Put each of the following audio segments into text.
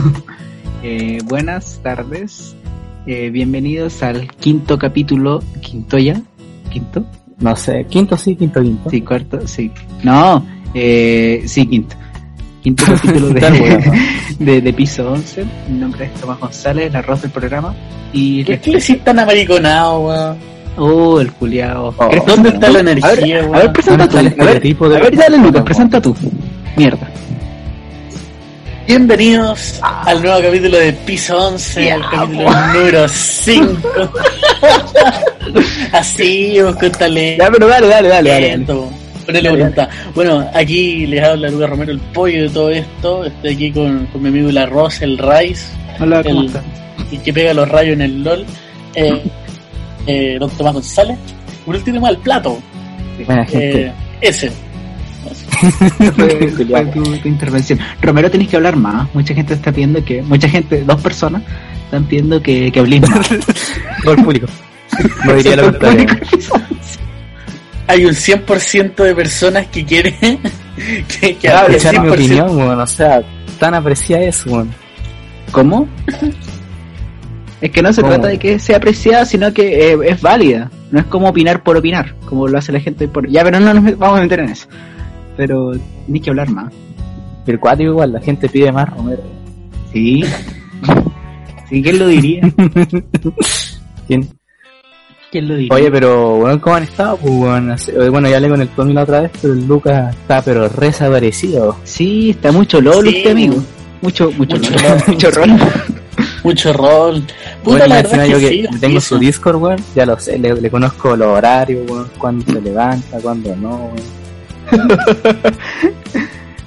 Eh, buenas tardes, eh, bienvenidos al quinto capítulo, quinto ya, quinto, no sé, quinto sí, quinto, quinto. Sí, cuarto, sí. No, eh, sí, quinto. Quinto capítulo de, de, piso 11. Mi nombre es Tomás González, la arroz del programa. Y ¿Qué le hiciste tan americonado, weón? Oh, el culiao. Oh, ¿Dónde está la energía, weón? A ver, presenta tú. A ver, dale, Lucas, presenta tú. Mierda. Bienvenidos al nuevo capítulo de Piso 11, el capítulo número 5. Así, con talento. Ya, pero dale, dale, dale. dale, Ponele voluntad. Bueno, aquí les habla Lucas Romero, el pollo de todo esto. Estoy aquí con, con mi amigo La Rosa, el Rice. Hola, ¿cómo el, Y que pega los rayos en el LOL. Eh, eh, don Tomás González. Por último, el plato. Buena gente. Eh, ese fue, tu, intervención. Romero, tenés que hablar más. Mucha gente está pidiendo que. Mucha gente, dos personas, están pidiendo que, que hables más. Todo el público. No diría lo contrario. Hay un 100% de personas que quieren que, que claro, mi opinión, bueno, o sea, tan aprecia eso, bueno. ¿Cómo? Es que no se trata de que sea apreciada, sino que eh, es válida. No es como opinar por opinar, como lo hace la gente por... Ya, pero no nos vamos a meter en eso pero ni que hablar más. El cuatro igual, la gente pide más Romero. Sí. sí, ¿quién lo diría? ¿Quién? ¿Quién lo diría? Oye, pero bueno, ¿cómo han estado? Pues, bueno, bueno, ya hablé con el Tommy la otra vez, pero el Lucas está pero resaparecido. Sí, está mucho LOL usted, amigo. Mucho, mucho, mucho, LOL. mucho rol. mucho rol. Puta, bueno, la yo que, tengo su Discord, weón, ya lo sé, le, conozco los horarios, weón, cuándo se levanta, cuándo no, weón.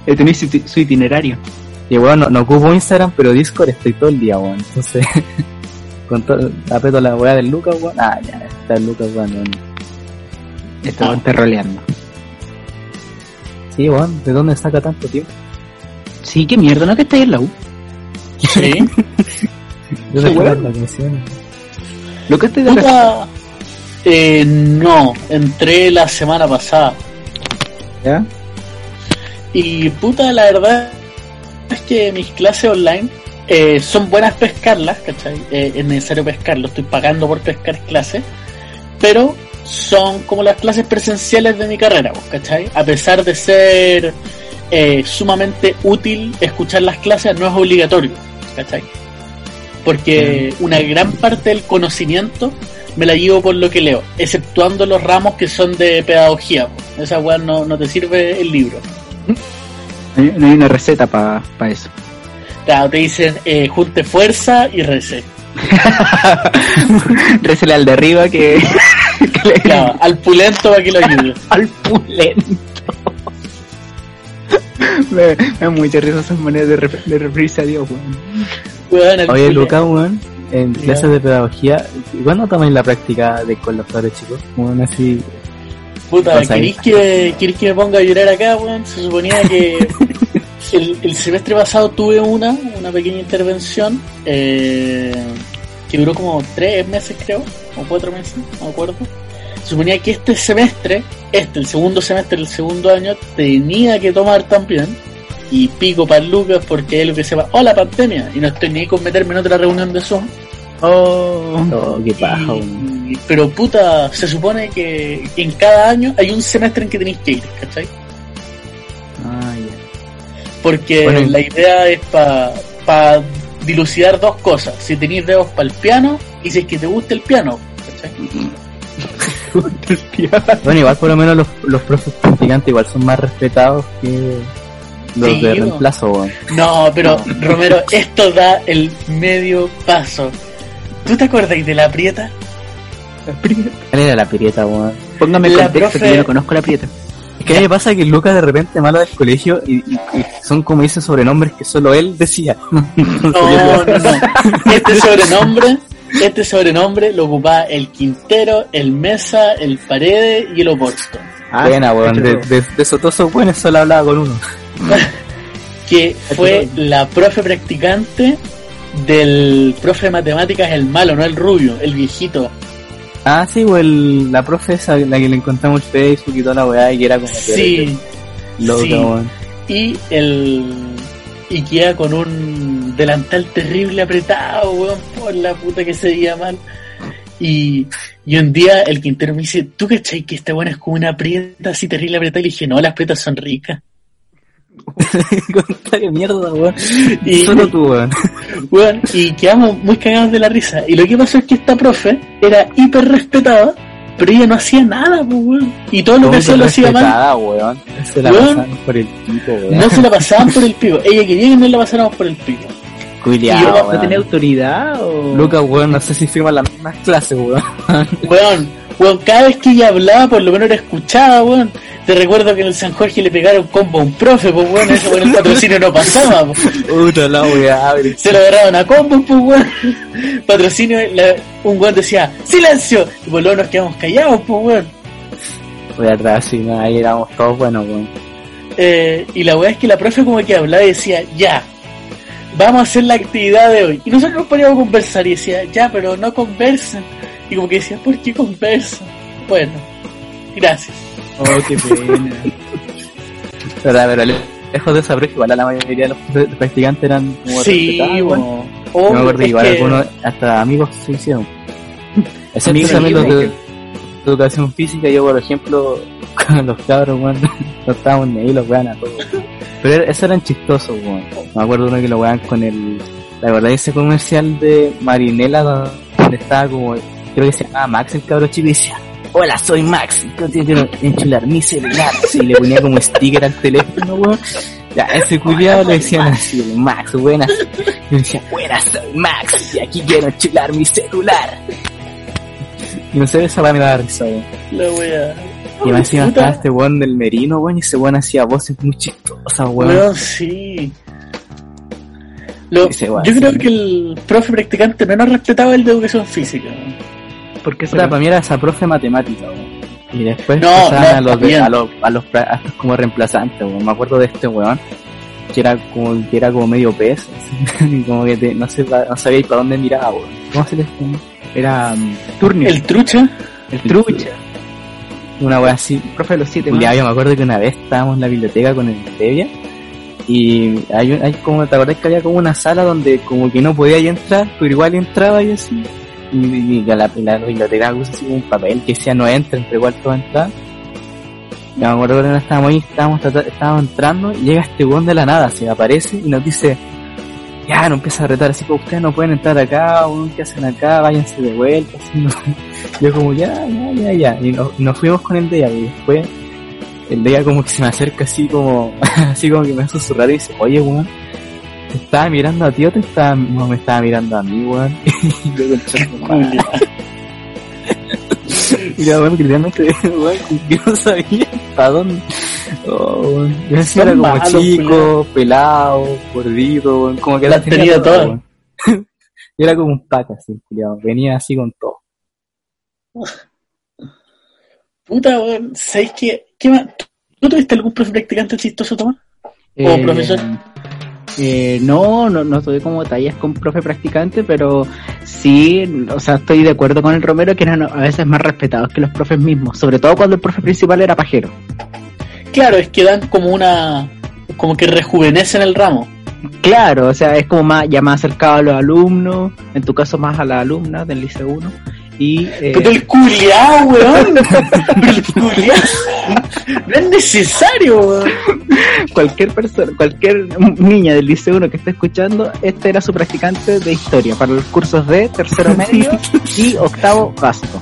Tenéis su, su, itinerario. Y bueno, no, ocupo Instagram, pero Discord estoy todo el día, weón. Entonces, con todo, aprieto la weá del Lucas, weón. Ah, ya, está el Lucas, weón. Estaba roleando. Sí, weón, ¿de dónde saca tanto tiempo? Sí, qué mierda, ¿no que estáis en la U? Sí. Yo ¿Sí, la ¿Lo estoy de Eh, no, entré la semana pasada. Y puta, la verdad es que mis clases online eh, son buenas pescarlas, ¿cachai? Eh, es necesario pescarlo, estoy pagando por pescar clases, pero son como las clases presenciales de mi carrera, ¿cachai? A pesar de ser eh, sumamente útil escuchar las clases, no es obligatorio, ¿cachai? Porque una gran parte del conocimiento me la llevo por lo que leo, exceptuando los ramos que son de pedagogía. Esa weá no, no te sirve el libro. No hay una receta para pa eso. Claro, te dicen eh, junte fuerza y rece. Recele al de arriba que. claro, al pulento para que lo ayude. al pulento. me, me da mucha risa esas maneras de, de referirse a Dios, weón. Oye, Luca, weón en clases de pedagogía, ¿cuándo tomáis la práctica de con los padres chicos? Bueno, así. Puta, ¿queréis que, que me ponga a llorar acá, weón? Se suponía que el, semestre pasado tuve una, una pequeña intervención, eh, que duró como tres meses, creo, o cuatro meses, no me acuerdo. Se suponía que este semestre, este, el segundo semestre del segundo año, tenía que tomar también y pico para Lucas porque es lo que se va, oh la pandemia, y no estoy ni con meterme en otra reunión de Zoom. Oh, oh qué paja. pero puta, se supone que en cada año hay un semestre en que tenéis que ir, ¿cachai? Ah, Porque la idea es para pa dilucidar dos cosas. Si tenéis dedos para el piano y si es que te gusta el piano, ¿cachai? Bueno, igual por lo menos los, los profes practicantes igual son más respetados que los Sí, de reemplazo. No, pero Romero, esto da el medio paso. ¿Tú te acuerdas de la prieta? ¿Cuál era la prieta, weón? Póngame La contexto profe- que yo no conozco la prieta. Es que a mí me pasa que Lucas de repente malo del colegio y, y- y son como dice sobrenombres que solo él decía. No, no, no. Este sobrenombre, este sobrenombre lo ocupaba el Quintero, el Mesa, el Paredes y el Oporto. Ah, Buena, weón. De, de, de esos todos esos buenos solo hablaba con uno. Que fue la profe practicante del profe de matemáticas, el malo, no el rubio, el viejito. Ah, sí, o el, la profe esa, la que le encontramos en Facebook y toda la weá, y que era como Sí, loca, sí. weón. y el y queda con un delantal terrible apretado, weón, por la puta que se veía mal. Y, y un día el Quintero me dice, ¿tú cachai que esta buena es como una prieta así terrible apretada? Y le dije, no, las prietas son ricas. Comentario mierda, weón. Y, Solo tú, weón. weón, y quedamos muy cagados de la risa. Y lo que pasó es que esta profe era hiper respetada, pero ella no hacía nada, pues, weón. Y todo lo que hacía lo hacía mal. weón. Se la Weón. pasaban por el pico, weón. No se la pasaban por el pico. Ella quería que no la pasáramos por el pico. Culiao, ¿Y yo no tenía autoridad o...? Lucas, weón, no sé si firman las mismas clases, weón. Weón, weón, cada vez que ella hablaba, por lo menos era escuchada, weón. Te recuerdo que en el San Jorge le pegaron combo a un profe, pues weón, eso con el patrocinio no pasaba, pues. Puta la weá. Se lo agarraban a combo, pues weón. Patrocinio, la- un weón decía, ¡silencio! Y por luego nos quedamos callados, pues weón. Voy atrás, sí, no, ahí éramos todos buenos, weón. Eh, y la weá es que la profe como que hablaba y decía, ya, vamos a hacer la actividad de hoy. Y nosotros nos poníamos a conversar y decía, ya, pero no conversen. Y como que decía, ¿por qué conversan? Bueno, gracias. Oh, qué pena. Pero, pero lejos de esa brecha, igual a la mayoría de los practicantes eran como Sí, weón. weón. Oh, Yo me acuerdo igual que- algunos, hasta amigos se hicieron. Amigos, también los de, amigos. de educación física, yo por ejemplo, con los cabros, weón, no estábamos ni ahí, los weón a todos. Pero esos eran chistosos, weón. Me acuerdo uno que lo wean con el, la verdad, ese comercial de Marinela donde estaba como, creo que se llamaba Max el cabro chico y decía, hola, soy Max, y quiero enchular mi celular. Y le ponía como sticker al teléfono, weón. Ya, ese culiado le decían así, Max, buenas. Y decía, buenas, soy Max, y aquí quiero enchular mi celular. Y no sé, esa weá me daba risa, weón. La wea. Y más encima estaba este weón del Merino, weón, y ese weón hacía voces muy chistosas, weón. Weón, sí. Lo- yo creo que el profe practicante menos respetaba el de educación física. ¿Por qué será? para mí era esa profe matemática, weón. Y después No, pasaban no, a los, de- a los, a los, pra- a estos como reemplazantes, weón. Me acuerdo de este weón, que era como, que era como medio pez, como que te- no, sé, no sabía para dónde miraba, weón. ¿Cómo se le Era um, Turnio, El trucha, el trucha, Una weá así, profe de los siete Ya, yo me acuerdo que una vez estábamos en la biblioteca con el Devia y hay, hay como, ¿te acordás que había como una sala donde como que no podía ahí entrar, pero igual entraba y así? Y, y- y la, la biblioteca así un papel que decía no entren, pero igual todo entraba. Ya me acuerdo que no estábamos ahí, estábamos, estábamos entrando y llega este weón de la nada, se aparece y nos dice, ya, nos empieza a retar así como ustedes no pueden entrar acá, weón, ¿qué hacen acá? Váyanse de vuelta, así, ¿no? Yo como, ya, ya, ya, ya. Y nos, nos fuimos con el de y después el de como que se me acerca así como, así como que me hace susurrar y dice, oye, weón, ¿te estaba mirando a ti o te estaba, no me estaba mirando a mí, weón? yo ya, weón, que realmente, weón, que no sabía para dónde. Oh, weón. Yo era como chico, pelado, gordito, weón, como que Las tenía todas. weón. Y era como un pack así, culiao, venía así con todo. Puta, weón, ¿sabéis qué? ¿Qué más? ¿Tú tuviste algún profe practicante chistoso, Tomás? ¿O profesor? Eh, no, no, no tuve como tallas con profe practicante, pero sí, o sea, estoy de acuerdo con el Romero que eran a veces más respetados que los profes mismos, sobre todo cuando el profe principal era pajero. Claro, es que dan como una... como que rejuvenecen el ramo. Claro, o sea, es como más, ya más acercado a los alumnos, en tu caso más a las alumnas del Liceo 1. Y, eh, Pero el culiao, weón. El culiao. No es necesario, weón. cualquier persona, cualquier niña del Liceo 1 que esté escuchando, este era su practicante de historia para los cursos de tercero medio y octavo básico.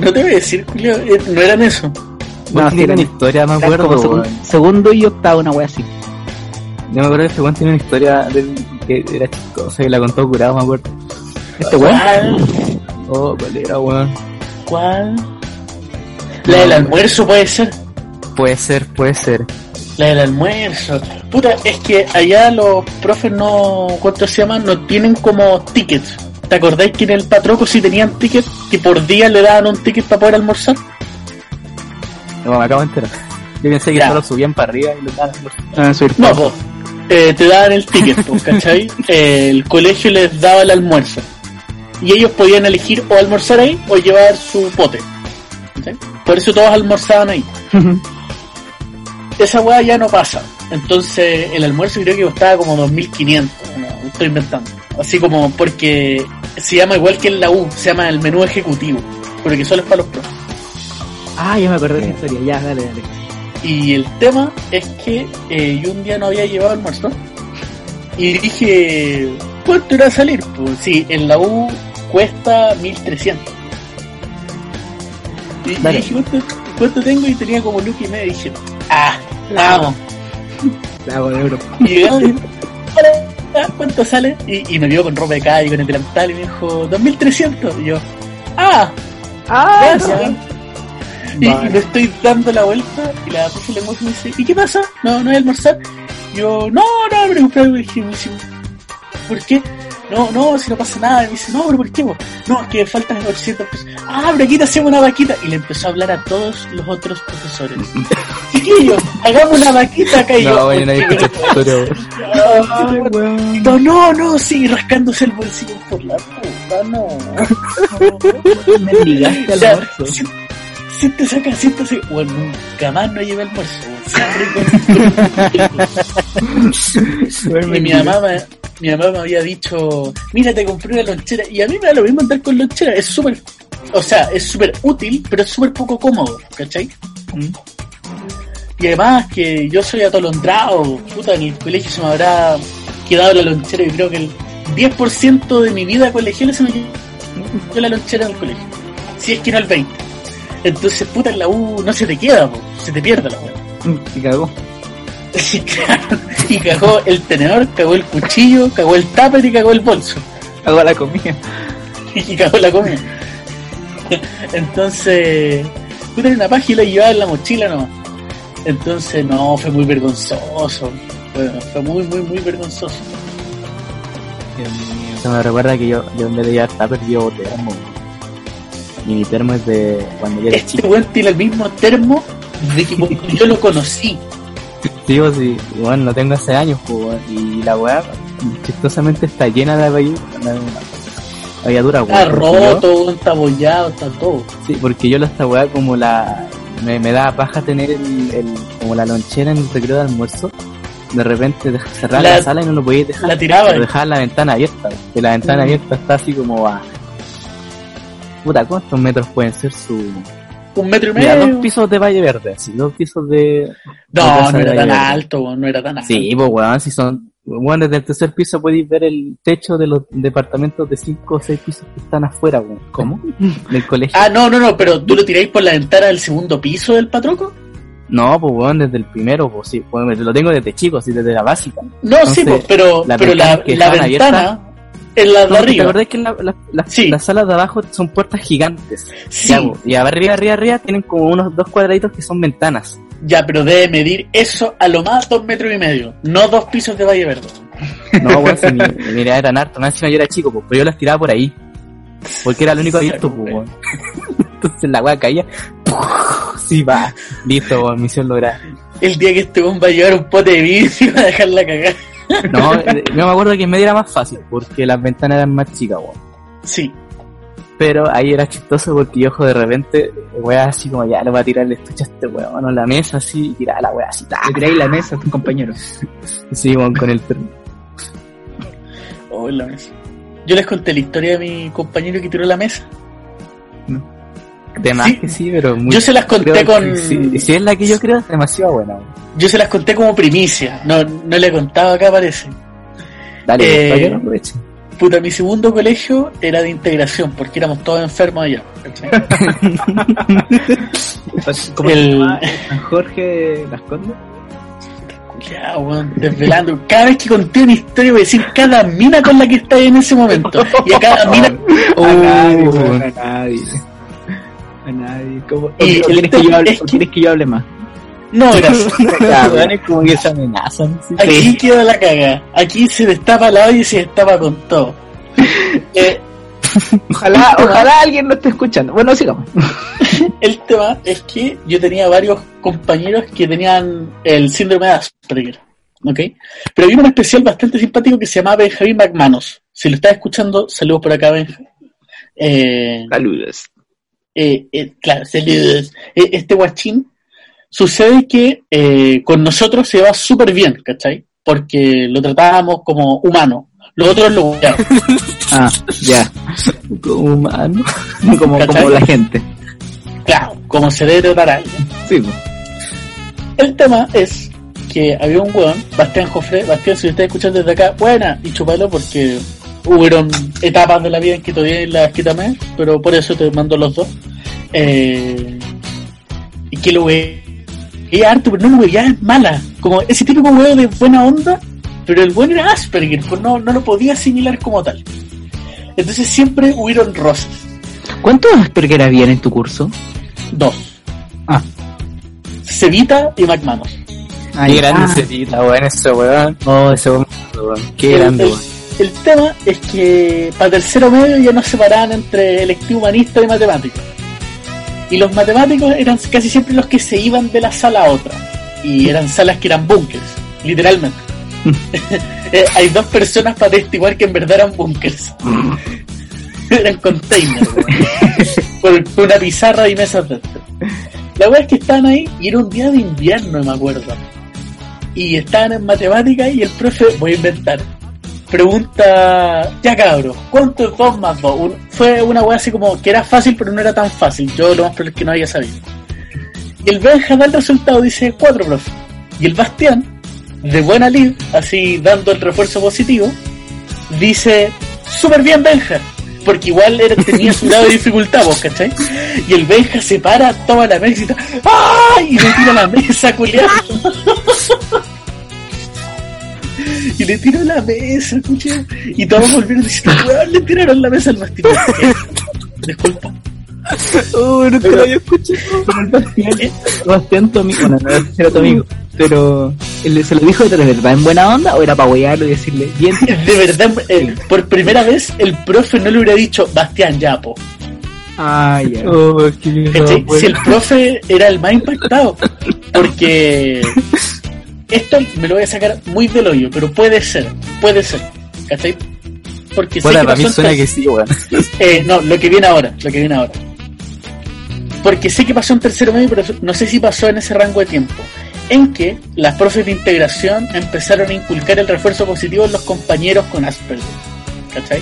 No te voy a decir, Julio, eh, no eran eso. No, No, sí, sí, tiene una era- historia, me acuerdo. como segundo y octavo, una wea así. Yo me acuerdo que este weón tiene una historia de, que era chistosa y la contó curado, me acuerdo. Este weón. Oh, ¿cuál era, weón? ¿Cuál? La del almuerzo puede ser. Puede ser, puede ser. La del almuerzo. Puta, es que allá los profes no, ¿cuánto se llaman? No tienen como tickets. ¿Te acordáis que en el Patroco sí tenían tickets que por día le daban un ticket para poder almorzar? No, me acabo de enterar. Yo pensé que Ya. solo subían para arriba y lo daban. Ah, soy No, po. Eh, te daban el ticket, po, ¿cachai? Eh, el colegio les daba el almuerzo. Y ellos podían elegir o almorzar ahí o llevar su pote. Por eso todos almorzaban ahí. Esa weá ya no pasa. Entonces el almuerzo creo que costaba como 2500. No, estoy inventando. Así como porque se llama igual que en la U, se llama el menú ejecutivo. Porque solo es para los profes. Ah, ya me acordé de la historia. Ya, dale, dale. Y el tema es que eh, yo un día no había llevado almuerzo y dije, ¿cuánto irá a salir? Pues sí, en la U cuesta 1300. Y, y dije, ¿cuánto, cuánto tengo? Y tenía como look y medio. Y dije, ah. La de euro. Y llegué, "Hola, ah, ¿cuánto sale? Y, y me vio con ropa de calle, con el delantal y me dijo, 2300. Y yo, ah, Ah, gracias. Y, y me estoy dando la vuelta y la le muestra y me dice, ¿y qué pasa? ¿No, no hay almorzar? Y yo, no, no, algo. Y dije, me ¿por qué? No, no, si no pasa nada. Y me dice, no, pero ¿por qué? vos? No, es que faltan 800 pesos. Ah, pero aquí te hacemos una vaquita. Y le empezó a hablar a todos los otros profesores. Chiquillos, hagamos una vaquita acá. Y yo, No, bueno, nadie "¿Por qué escucha esta historia, no, no, no, sí, rascándose el bolsillo por la puta, no. Me ligaste O al sea, almuerzo. si- siéntese acá, siéntese. Bueno, nunca más no llevé almuerzo. Siempre y mi mamá, mi mamá me había dicho, mira, te compré una lonchera. Y a mí me da lo mismo andar con lonchera. Es súper, o sea, es súper útil, pero es súper poco cómodo, ¿cachai? Y además que yo soy atolondrado, puta, en el colegio se me habrá quedado la lonchera y creo que el 10% de mi vida colegial se me quedó la lonchera en el colegio. Si es que no el 20%. Entonces, puta, en la U no se te queda, po, se te pierde la weá. Y cagó. Y, cagó el tenedor, cagó el cuchillo, cagó el tupper y cagó el bolso. Hago la comida. y cagó la comida. Entonces, puta, en una página y llevaba en la mochila nomás. Entonces, no, fue muy vergonzoso. Fue, fue muy, muy, muy vergonzoso. Dios mío. Eso me recuerda que yo, yo en vez de llevar tupper llevo termo. Y mi termo es de cuando yo era Este chico. weón tiene el mismo termo de que cuando yo lo conocí. Digo, sí, bueno, lo tengo hace años, pues, weón, y la weá chistosamente está llena de avalladura, Está porque yo- roto, está abollado, está todo. Sí, porque yo la esta weá como la... Me, me da paja tener el, el- como la lonchera en el recreo de almuerzo. De repente cerrar la, La- sala y no lo podías dejar. La tiraba. Pero dejar la ventana abierta. Que la ventana Mm. abierta está así como a... Puta, ¿cuántos metros pueden ser su... Un metro y Mira, medio. dos pisos de Valle Verde, así, dos pisos de... No, no era tan alto, no era tan alto. Sí, pues weón, si son... Bueno, desde el tercer piso podéis ver el techo de los departamentos de cinco o seis pisos que están afuera, weón. ¿Cómo? Del colegio. Ah, no, no, no, pero tú lo tiráis por la ventana del segundo piso del patroco. No, pues weón, desde el primero, pues sí, pues, lo tengo desde chico, así desde la básica. No, sí, Entonces, pues, pero, la, ventanas que la ventana es la de No, ¿Te arriba. acordás que la- la- la- Sí. las salas de abajo son puertas gigantes? Sí, Ya, y arriba, arriba, arriba tienen como unos dos cuadraditos que son ventanas. ya, pero debe medir eso a lo más dos metros y medio, no dos pisos de Valle Verde. No, weón, si mi, mira, eran harto, más encima yo era chico, pues, pero yo las tiraba por ahí. Porque era el único abierto, pues. Entonces la weá caía. Sí, va. Listo, weón, misión lograda. El día que este weón va a llevar un pote de vidrio y va a dejarla cagar. No, eh, yo me acuerdo que en medio era más fácil, porque las ventanas eran más chicas, weón. Sí, Pero ahí era chistoso porque yo, ojo, de repente, weá, así como ya le voy a tirar el estuche a este weón, a la mesa así, y tirar la weá así, ta. Le tiráis la mesa a tus compañeros. Sí, weón, con el termo. oh, la mesa. Yo les conté la historia de mi compañero que tiró la mesa. De más Sí. que sí, pero muy... Yo se las conté con. que Si, si es la que yo creo, es demasiado buena. Yo se las conté como primicia. No, no le he contado acá, parece. Dale, Eh, para que lo aprovechen. Puta, mi segundo colegio era de integración, porque éramos todos enfermos allá. ¿Cómo El- se llama? San Jorge Las Condes? Ya, weón, desvelando. Cada vez que conté una historia voy a decir cada mina con la que está en ese momento. Y a cada mina... Weón, a nadie. A nadie. ¿Cómo? Y ¿O el quieres, que yo hable, es o que- quieres que yo hable más? No, gracias. Los como que se amenazan. sí. Aquí queda la caga. Aquí se destapa la olla y se destapa con todo. Eh, Ojalá, ojalá alguien lo esté escuchando. Bueno, sigamos. el tema es que yo tenía varios compañeros que tenían el síndrome de Asperger. ¿Ok? Pero había un especial bastante simpático que se llamaba Benjamín McManus. Si lo estás escuchando, saludos por acá, Benja. Eh, Saludos. Eh, eh, claro, saludos. Eh, este guachín, sucede que eh, con nosotros se va súper bien, ¿cachai? Porque lo tratábamos como humano. Los otros lo. Ah, ya. Como humano. Como, ¿Cachai? como la gente. Claro, como se debe tratar a alguien. Sí, pues. El tema es que había un weón, Bastián Jofre, Bastián, si lo estás escuchando desde acá, buena, y chupalo porque hubieron etapas de la vida en que todavía las quítame, pero por eso te mando los dos. Eh, y que lo es harto, pero no lo ya es mala. Como ese típico weón de buena onda, pero el weón era Asperger, pues no, no lo podía asimilar como tal. Entonces siempre hubieron rosas. ¿Cuántos Asperger habían en tu curso? Dos. Ah. Cevita y McManus. Ah, Qué ya. grande Ah, cerita, weón, ese weón. Oh, ese weón, weón. Qué grande, weón. El tema es que para tercero medio ya nos separaban entre electivo humanista y matemático. Y los matemáticos eran casi siempre los que se iban de la sala a otra. Y eran salas que eran búnkers, literalmente. Eh, Hay dos personas para testiguar que en verdad eran búnkers. eran containers. Con- con una pizarra y mesas dentro. La verdad es que estaban ahí y era un día de invierno, me acuerdo. Y estaban en matemáticas y el profe, voy a inventar, pregunta, ya cabros, ¿cuánto es 2 más 2? fue una weá así como que era fácil, pero no era tan fácil. Yo lo más probable es que no había sabido. Y el Benja da el resultado, dice 4, profe. Y el Bastián, de buena lid, así dando el refuerzo positivo, dice, súper bien Benja. Porque igual era, tenía su grado de dificultad, vos, ¿cachai? Y el Benja se para, toma la mesa y ¡ay! Y le tira la mesa, culiado. y le tiró la mesa, escuché. Y todos volvieron diciendo, weón, le tiraron la mesa al Bastián. Disculpa. Oh, no te Pero- lo había escuchado. Bastián, Bastián, tu amigo, bueno, no si era tu amigo, pero él se lo dijo de verdad en buena onda o era para huearlo y decirle, bien, De verdad, eh, por primera vez, el profe no le hubiera dicho, Bastián, ya, po. ah, ya. Oh, no, weón. Si el profe era el más impactado. Porque esto me lo voy a sacar muy del hoyo, pero puede ser, puede ser. ¿Cachai? Porque sé que para mí pasó en suena que sí. Eh, no, lo que viene ahora, lo que viene ahora. Porque sé que pasó en tercero medio, pero no sé si pasó en ese rango de tiempo. En que las profes de integración empezaron a inculcar el refuerzo positivo en los compañeros con Asperger. ¿Cachai?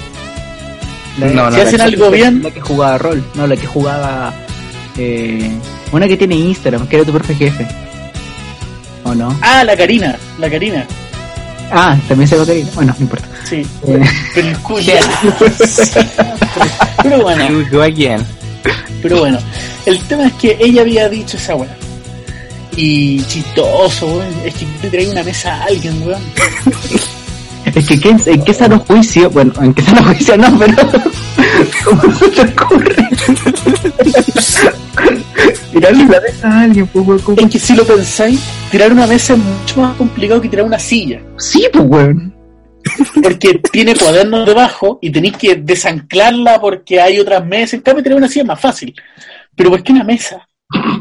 La- No, no, si hacen la- algo bien, La que jugaba rol, no, la que jugaba. Eh, una que tiene Instagram, que era tu profe jefe. ¿O no? ah, la Karina, la Karina, Ah, también se va Karina. Bueno, no importa. sí. Eh, Pero el culiao. Pero bueno, again. pero bueno. El tema es que ella había dicho esa weá. Y chistoso, weón. Es que te trae una mesa a alguien, weón. es que ¿qué- en qué sano juicio, bueno, en qué sano juicio no, pero ¿cómo se te ocurre? Tirarle la mesa a alguien, pues, weón. Es que si lo pensáis, tirar una mesa es mucho más complicado que tirar una silla. Sí, pues, weón. Porque tiene cuadernos debajo y tenéis que desanclarla porque hay otras mesas. En cambio, tirar una silla es más fácil. Pero ¿por qué una mesa?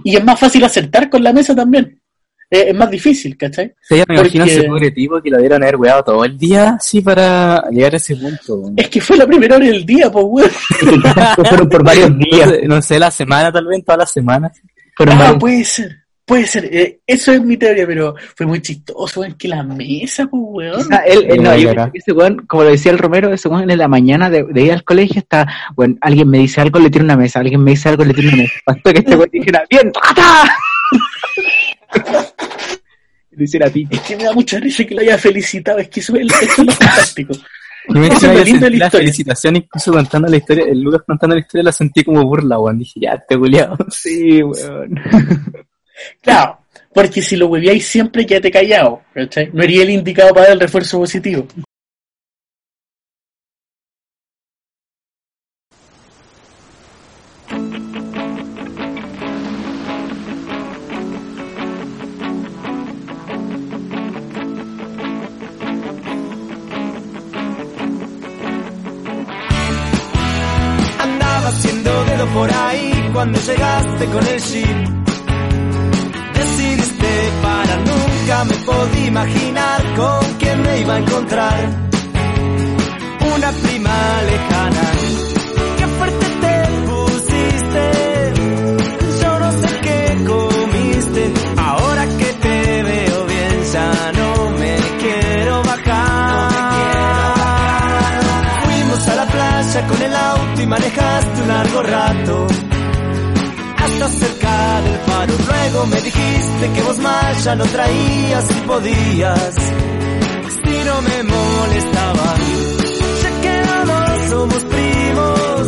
Y es más fácil acertar con la mesa también. Eh, es más difícil, ¿cachai? Sí, yo me imagino Porque- ese pobre tipo que lo dieron haber weado todo el día, así para llegar a ese punto. Es que fue la primera hora del día, pues, weón. Fueron por varios No días. sé, no sé, la semana, tal vez, toda la semana. Fueron Ah, varios puede ser, puede ser. Eh, eso es mi teoría, pero fue muy chistoso, weón, que la mesa, pues, weón. Él, él- no, yo acá. creo que ese weón, como lo decía el Romero, ese weón en la mañana de, de ir al colegio está, bueno, alguien me dice algo, le tiro una mesa, alguien me dice algo, le tiro una mesa. Bastó que este weón dijera, bien, ¡tata! Y lo hiciera a ti. Es que me da mucha risa que lo haya felicitado, es que eso es, eso es lo fantástico. Y me Eso es lindo la la felicitación incluso contando la historia, el Lucas contando la historia la sentí como burla, weón. Dije, ya, te culiao. Sí, weón. Claro, porque si lo hueveáis siempre quédate callado, ¿cachai? No sería el indicado para el refuerzo positivo. Andaba haciendo dedo por ahí cuando llegaste con el jeep. Me Luego me dijiste que vos más ya no traías y podías. Si no me molestaba. Ya que los dos somos primos.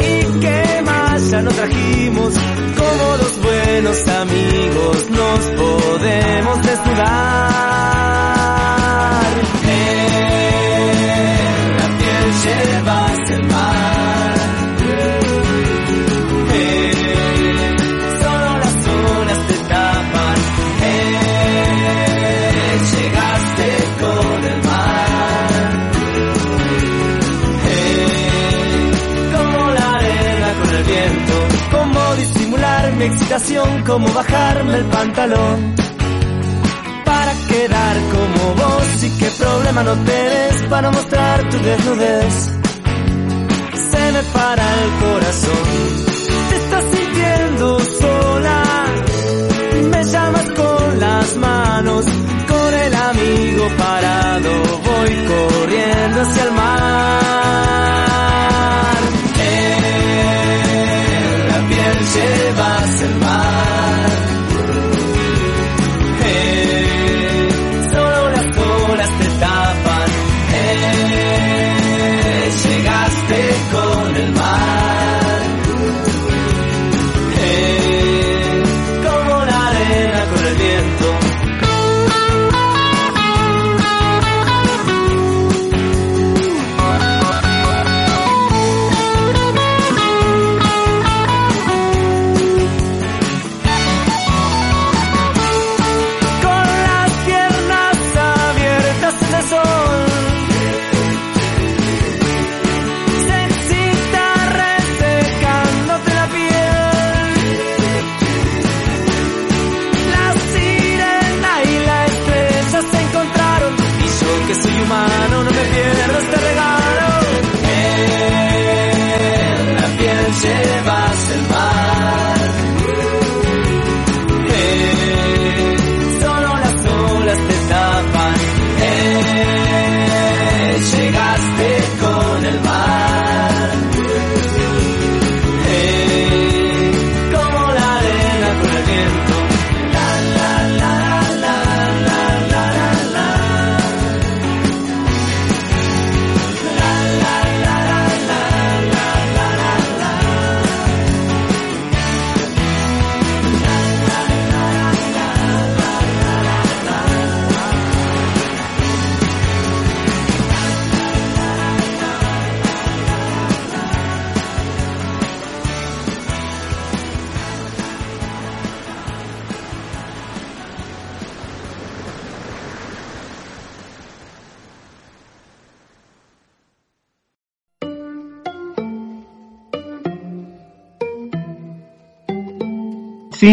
Y que más ya no trajimos. Como dos buenos amigos nos podemos desnudar. La piel llevas mi excitación, cómo bajarme el pantalón. Para quedar como vos y qué problema no tenés para mostrar tu desnudez se me para el corazón. Te estás sintiendo sola, me llamas con las manos, con el amigo parado, voy corriendo hacia el mar. Llevas el mar. Eh, solo las olas te tapan. Eh, llegaste con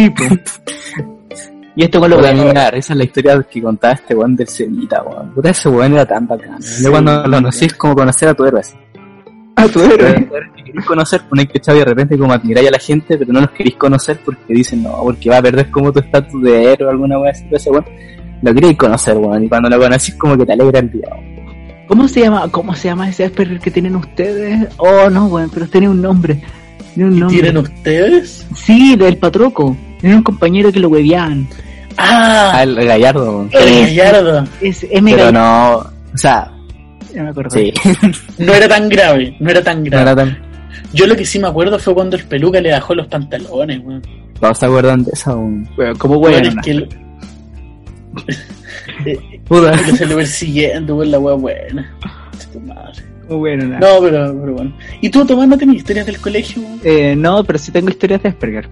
Sí, pues. y esto con lo a que... da risa la historia que contaba este weón del Cevita, weón. Puta, ese weón era tan bacán. Yo cuando lo conocí es como conocer a tu héroe. así. Ah, tu héroe. Héroes que queréis conocer, ponéis que de repente como admiráis a la gente, pero no los queréis conocer porque dicen, no, porque va a perder como tu estatus de héroe o alguna weá así, pero ese weón. Lo queréis conocer, weón, y cuando lo conocís como que te alegra el día, weón. ¿Cómo se llama? ¿Cómo se llama ese Asperger que tienen ustedes? Oh, no, weón, pero tiene un nombre. Tiene un nombre. ¿Tienen ustedes? Sí, del patroco. Tiene un compañero que lo hueveaban. Ah, Ah, el gallardo, weón. el gallardo. Es M. Pero Gallardo. no, o sea, Ya me acuerdo. Sí, No era tan grave, no era tan no grave. era tan... Yo lo que sí me acuerdo fue cuando el peluca le bajó los pantalones, weón. ¿Todos se acuerdan de esa? weón? Weón, como Weón, weón. es que el- Puta. que se lo persiguiendo, weón, la weá buena. Tu madre. Como weón. No, pero, pero bueno. ¿Y tú, Tomás, no tenías historias del colegio? weón? Eh, no, pero sí tengo historias de Asperger.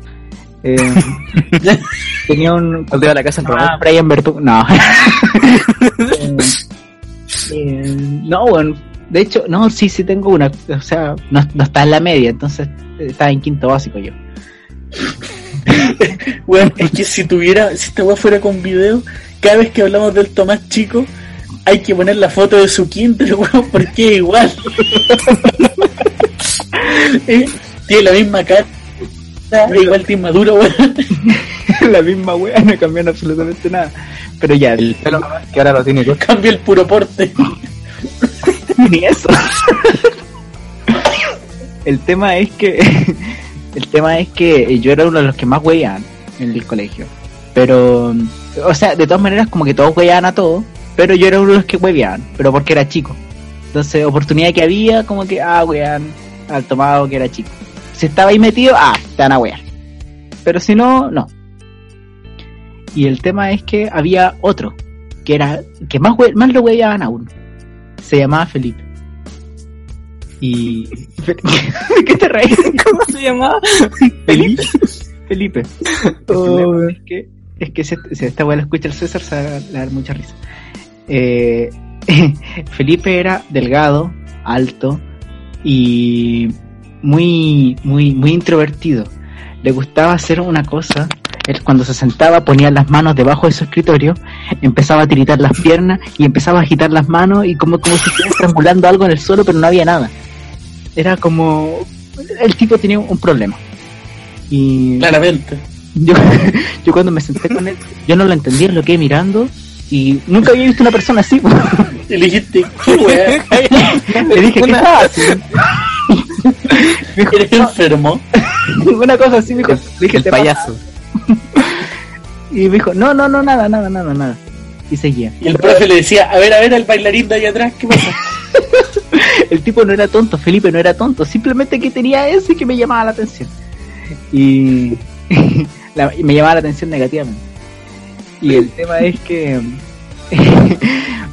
Eh, tenía un. ¿Cuándo iba a la casa del Ah? Brian Bertu. No. Eh, eh, no, bueno. De hecho, no, sí, sí tengo una. O sea, no, no está en la media, entonces eh, estaba en quinto básico yo. Weón, es que si tuviera, si esta weá fuera con video, cada vez que hablamos del Tomás chico, hay que poner la foto de su kinder, weón, porque es igual. Tiene la misma cara, es igual de inmaduro, weón. la misma wea, no cambiaron absolutamente nada. Pero ya, El pelo que ahora lo tiene corto. Cambia el puro porte. ni eso. el tema es que el tema es que yo era uno de los que más weían en el colegio. Pero o sea, de todas maneras como que todos weían a todos, pero yo era uno de los que weían, pero porque era chico. Entonces, oportunidad que había, como que ah, wean al tomado que era chico. Si estaba ahí metido, ah, te van a wear. Pero si no, no. Y el tema es que había otro que era que más we- más lo weaban aún. Se llamaba Felipe. Y. ¿De qué te reís? ¿Cómo se llamaba? Felipe. Felipe. El Oh, es que, es que si, si esta weá la escucha el César, se a va a dar mucha risa. Eh, Felipe era delgado, alto y muy, muy, muy introvertido. Le gustaba hacer una cosa. Él cuando se sentaba ponía las manos debajo de su escritorio, empezaba a tiritar las piernas y empezaba a agitar las manos y como, como si estuviera estrangulando algo en el suelo, pero no había nada. Era como... El tipo tenía un problema. Y Claramente. yo, yo cuando me senté con él, yo no lo entendía, lo quedé mirando y nunca había visto una persona así. Y le dijiste, ¿qué? Le dije, ¿qué estaba haciendo? Me dijo, ¿Eres enfermo? Una cosa así, me dijo, le dije, El "¿Te payaso. pasa?". Y me dijo, no, no, no, nada, nada, nada, nada. Y seguía. Y el profe le decía, a ver, a ver, al bailarín de ahí atrás, ¿qué pasa? El tipo no era tonto, Felipe no era tonto, simplemente que tenía ese que me llamaba la atención. Y, la- y me llamaba la atención negativamente. Y el tema es que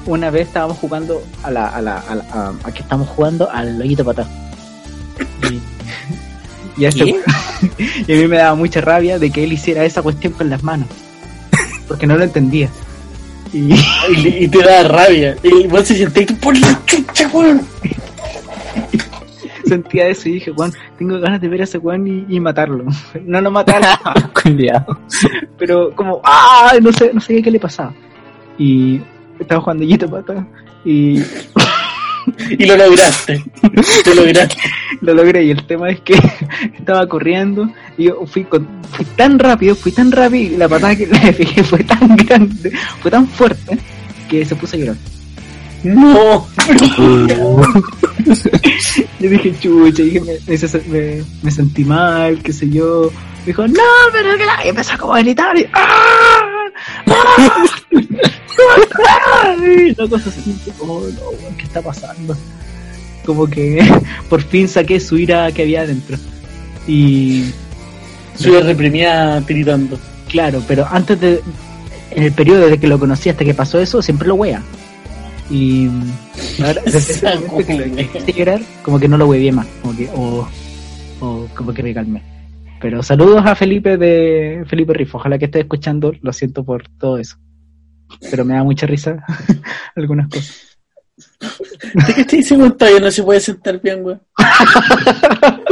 una vez estábamos jugando a la, a la, a, la- a- a que estamos jugando al loguito patá. Y, y, a este- y a mí me daba mucha rabia de que él hiciera esa cuestión con las manos. Porque no lo entendía. Y, te da rabia. Y vos se siente, por la chucha, weón. sentía eso y dije, Juan, tengo ganas de ver a ese Juan y, matarlo. No, no matarlo, Cuidado. pero como, ¡ah! No sé, no sabía qué le pasaba. Y estaba jugando Yito Pata y Y lo lograste. Lo lograste. lo logré. Y el tema es que estaba corriendo y yo fui, con, fui tan rápido, fui tan rápido y la patada que le pegué fue tan grande, fue tan fuerte que se puso a llorar. No. Yo dije, chucha, dije, me, me, sentí mal, qué sé yo. Me dijo, no, pero que la... Y empezó como a gritar y... ¡Ah! ¡Ah! Una cosa así, como, no, ¿qué está pasando? Como que por fin saqué su ira que había adentro. Y Soy reprimida tiritando. claro, pero antes de... En el periodo desde que lo conocí hasta que pasó eso, siempre lo wea. Y ahora, desde ese momento que lo hice llorar, como que no lo huevié más, como que, o, o como que me calmé. Pero saludos a Felipe de Felipe Rifo, ojalá que esté escuchando, lo siento por todo eso. Pero me da mucha risa algunas cosas. ¿De qué dice, weón? Todavía no se puede sentar bien, weón.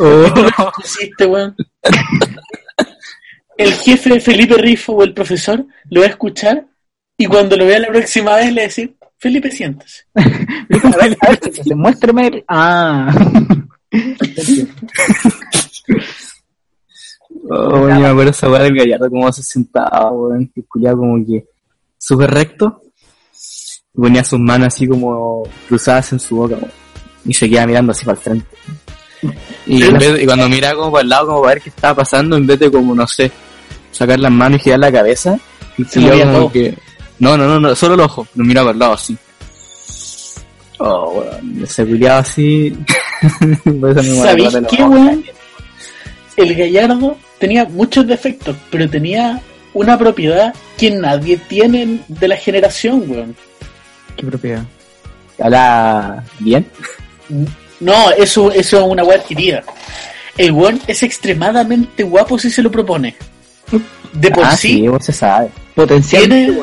Oh. Hiciste, weón. El jefe de Felipe Rifo o el profesor lo va a escuchar y cuando lo vea la próxima vez le va a decir, Felipe, siéntese. Muéstrame el... Ah. Oh, yo me acuerdo esa weá del gallardo, cómo se sentaba, weón. Que culiaba como que súper recto. Y ponía sus manos así como cruzadas en su boca, weón. Y se quedaba mirando así para el frente. Y, en vez de- y cuando miraba como para el lado, como para ver qué estaba pasando, en vez de como, no sé, sacar las manos y girar la cabeza, el Se como que... No, no, no, no, solo el ojo, lo miraba para el lado así. Oh, weón, ese culiado así. Me ¿Sabéis qué, weón? El gallardo tenía muchos defectos, pero tenía una propiedad que nadie tiene de la generación, weón. ¿Qué propiedad? Habla bien. No, eso, eso es una weá adquirida. El weón es extremadamente guapo si se lo propone. De por ah, sí, sí, vos se sabe. Potencial. Tiene-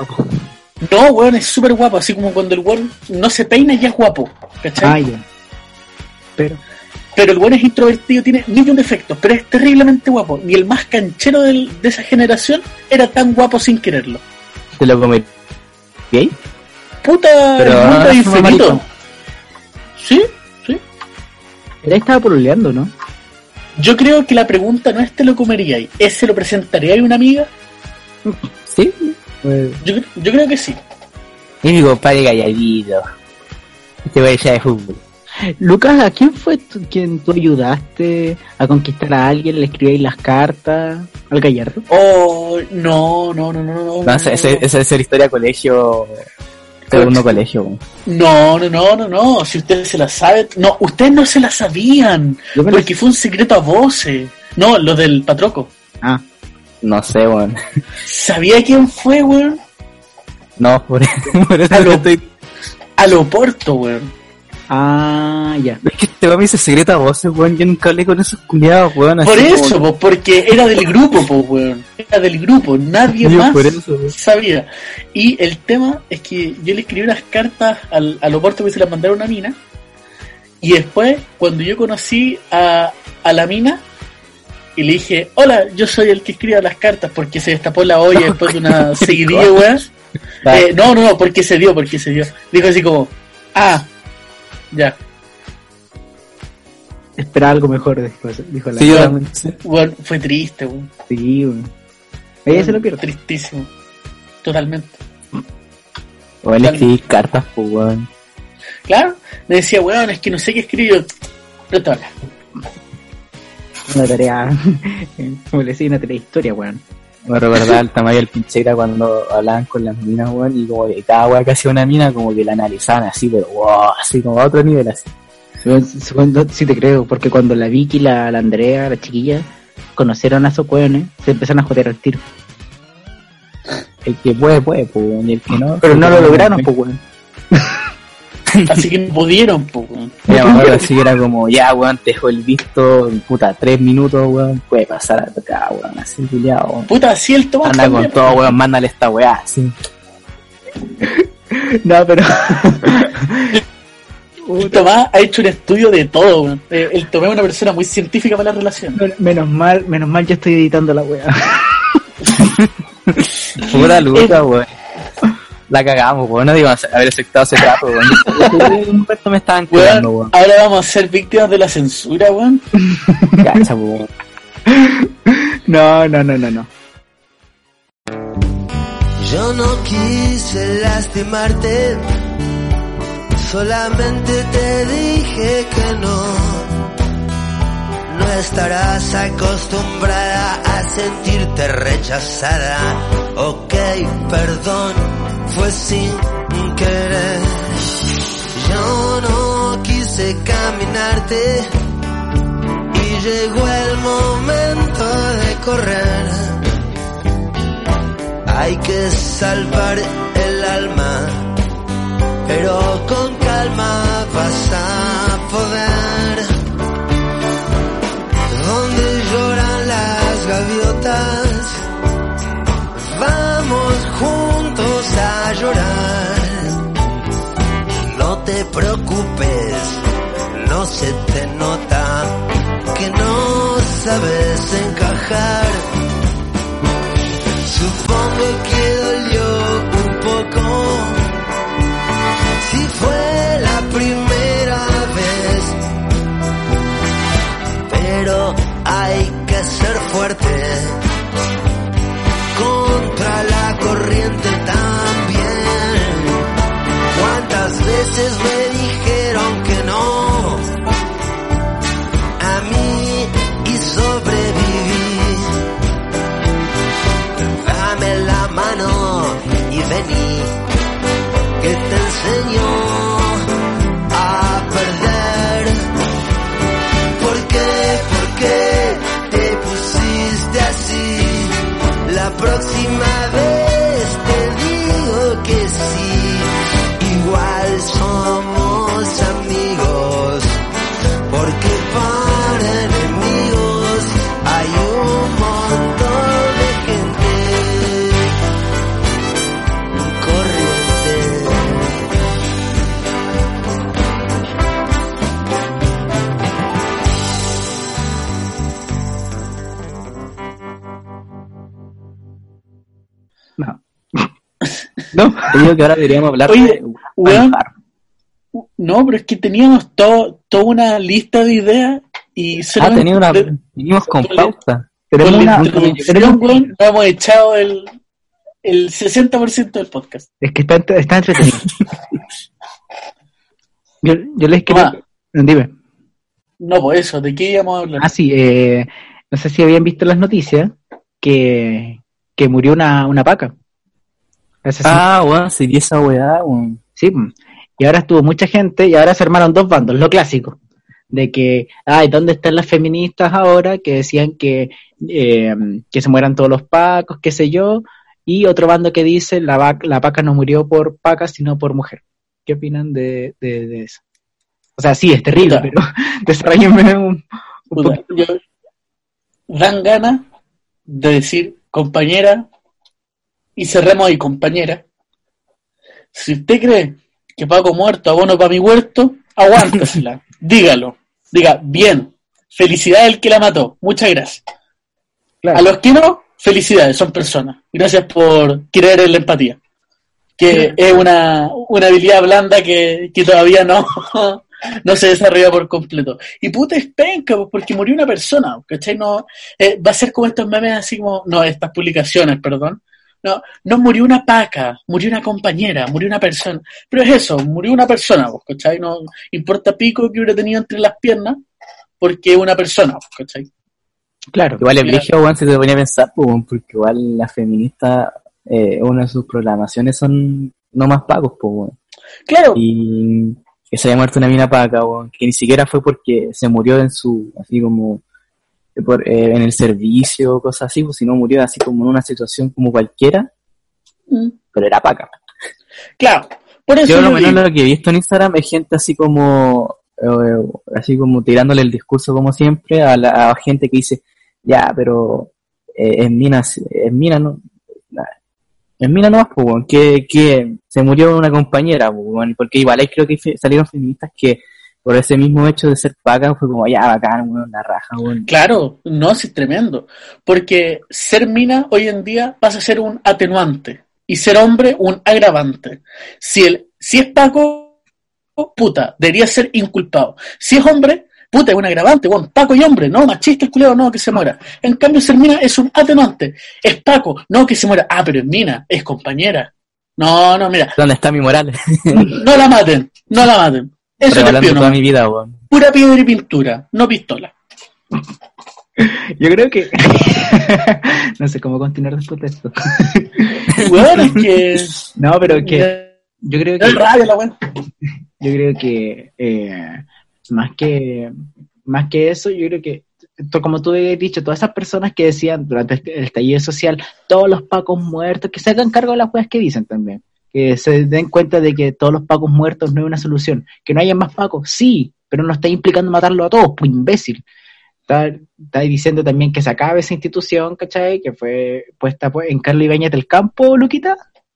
no, weón, es súper guapo. Así como cuando el weón no se peina ya es guapo. ¿Cachai? Ah, ya. Pero, Pero el weón es introvertido, tiene mil de defectos, pero es terriblemente guapo. Y el más canchero del- de esa generación era tan guapo sin quererlo. ¿Te lo comería? ¿Gay? Puta, Pero el mundo como infinito. ¿Sí? Sí. él estaba pololeando, ¿no? Yo creo que la pregunta no es te lo comería, es se lo presentaría a una amiga. Sí. Pues, Yo, yo creo que sí. Y mi compadre galladito. Este güey ya de fútbol. Lucas, ¿a quién fue quien tú ayudaste a conquistar a alguien? ¿Le escribíais las cartas al gallardo? Oh, no, no, no, no, no. No, esa, esa, esa es la historia colegio. Segundo colegio. weón. No, no, no, no, no. Si ustedes se la saben. No, ustedes no se la sabían. Porque fue un secreto a voces. No, lo del patroco. Ah, No sé, weón. ¿Sabía quién fue, weón? No, por, por eso Aló. estoy. A lo Porto, weón. Ah, ya. Es que este weón me dice secreto a voces, weón. Yo nunca hablé con esos culiados, weón. así Por como- eso, po, porque era del grupo, po, weón. Era del grupo, nadie más por eso, weón. sabía. Y el tema es que yo le escribí unas cartas al, al Oporto que se las mandaron a una mina. Y después, cuando yo conocí a, a la mina, y le dije, hola, yo soy el que escribe las cartas, porque se destapó la olla después de una seguidilla. Ah, Eh, no, no, no, porque se dio, porque se dio. Dijo así como, ah, ya. Esperaba algo mejor después, dijo la sí, yo sí. Bueno, fue triste, weón. Sí, weón. Ella se lo pierde. Tristísimo. Totalmente. Weón, le escribí cartas, pues, weón. Claro, me decía, weón, es que no sé qué escribir. No te habla. Una tarea, como le decía, una tarea de historia, weón. Me recordaba el tamaño del pincheira cuando hablaban con las minas, weón, y como que cada weón que hacía una mina, como que la analizaban así, pero wow, así como a otro nivel, así. Segundo, sí te creo, porque cuando la Vicky, la, la Andrea, la chiquilla, conocieron a esos weones, se empezaron a joder al tiro. El que puede, puede, pues, y el que no. Pero no lo lograron, pues, weón. Así que no pudieron, po, weón. Ya así era como, ya, weón, te dejo el visto, puta, tres minutos, weón, puede pasar a tocar, weón, así, culiado, weón. Puta, así el Tomás Anda también, con todo, weón, mándale esta weá, así. No, pero. El Tomás ha hecho un estudio de todo, weón. Eh, El Tomás es una persona muy científica para la relación. Men- Menos mal, menos mal yo estoy editando la weá. Pura lucha, weón. La cagamos, weón, no digamos haber aceptado ese trato, weón. Me estaban Weón, weón. ahora vamos a ser víctimas de la censura, weón. Cacha, weón. No, no, no, no, no. Yo no quise lastimarte, solamente te dije que no. No estarás acostumbrada a sentirte rechazada. Ok, perdón, fue sin querer. Yo no quise caminarte y llegó el momento de correr. Hay que salvar el alma, pero con calma vas a poder. Preocupes, no se te nota que no sabes encajar. Supongo que dolió un poco. Si fue la primera vez. Pero hay que ser fuerte. Contra la corriente también. ¿Cuántas veces Te digo que ahora deberíamos hablar Oye, de weón. No, pero es que teníamos todo, toda una lista de ideas y Ah, solamente tenía una, de- venimos con con- pauta. Tenemos la una, tenemos- weón, nos hemos echado el, el 60% del podcast. es que está, está entretenido. yo, yo les quería... Toma. Dime. No, por eso, ¿de qué íbamos a hablar? Ah, sí, eh, no sé si habían visto las noticias que, que murió una, una paca. Ah, weón, sería esa weá, weón. Sí, y ahora estuvo mucha gente y ahora se armaron dos bandos, lo clásico, de que, ay, ¿dónde están las feministas ahora que decían que, eh, que se mueran todos los pacos, qué sé yo? Y otro bando que dice, la, vac- la paca no murió por paca, sino por mujer. ¿Qué opinan de, de, de eso? O sea, sí, es terrible, Puta. pero desarrollenme un, un poquito. yo- dan ganas de decir compañera y cerremos ahí compañera. Si usted cree que Paco muerto abono para mi huerto, aguántasela, dígalo, diga bien, felicidades el que la mató, muchas gracias. Claro. A los que no, felicidades, son personas. Gracias por creer en la empatía, que es una, una habilidad blanda que, que todavía no, no se desarrolla por completo. Y puta es penca, pues, porque murió una persona, ¿cachai? No, eh, va a ser como estos memes así como, no, estas publicaciones, perdón. No, no murió una paca, murió una compañera, murió una persona. Pero es eso, murió una persona, pues, ¿cachai? No importa pico que hubiera tenido entre las piernas, porque una persona, pues, ¿cachai? Claro. Igual Mira. brígido, weón, si te ponía a pensar, pues, porque igual las feministas, eh, una de sus programaciones son no más pagos, pues. Claro, Y que se haya muerto una mina paca, que ni siquiera fue porque se murió en su, así como, por, eh, en el servicio, cosas así, pues, sino murió así como en una situación como cualquiera, Mm, pero era paca. claro. Por eso Yo lo menos lo que he visto en Instagram es gente así como, eh, así como tirándole el discurso como siempre a la a gente que dice, ya, pero eh, en minas, en mina no, en mina no más, pues, que, que se murió una compañera, pues, porque igual ahí creo que salieron feministas que por ese mismo hecho de ser paca fue como, ya, bacán, weón, la raja, weón. Claro, no, sí, es tremendo. Porque ser mina hoy en día pasa a ser un atenuante y ser hombre un agravante. Si, el, si es Paco, puta, debería ser inculpado. Si es hombre, puta, es un agravante. Bueno, Paco y hombre, no, machista el culero, no, que se muera. En cambio, ser mina es un atenuante. Es Paco, no, que se muera. Ah, pero es mina, es compañera. No, no, mira, ¿Dónde está mi moral? no la maten, no la maten. Eso te toda mi vida, weón. Pura piedra y pintura, no pistola. Yo creo que... no sé cómo continuar después de esto. Weón, es que... no, pero que... Yo creo que... Radio la. Yo creo que eh, más que más que eso, yo creo que como tú habías dicho, todas esas personas que decían durante este- el estallido social, todos los pacos muertos, que se hagan cargo de las cosas que dicen también, que se den cuenta de que todos los pacos muertos no es una solución, que no haya más pacos, sí, pero no está implicando matarlo a todos, pues imbécil. Está, está diciendo también que se acabe esa institución, ¿cachai? Que fue puesta pues, en Carlos Ibáñez del Campo, Luquita,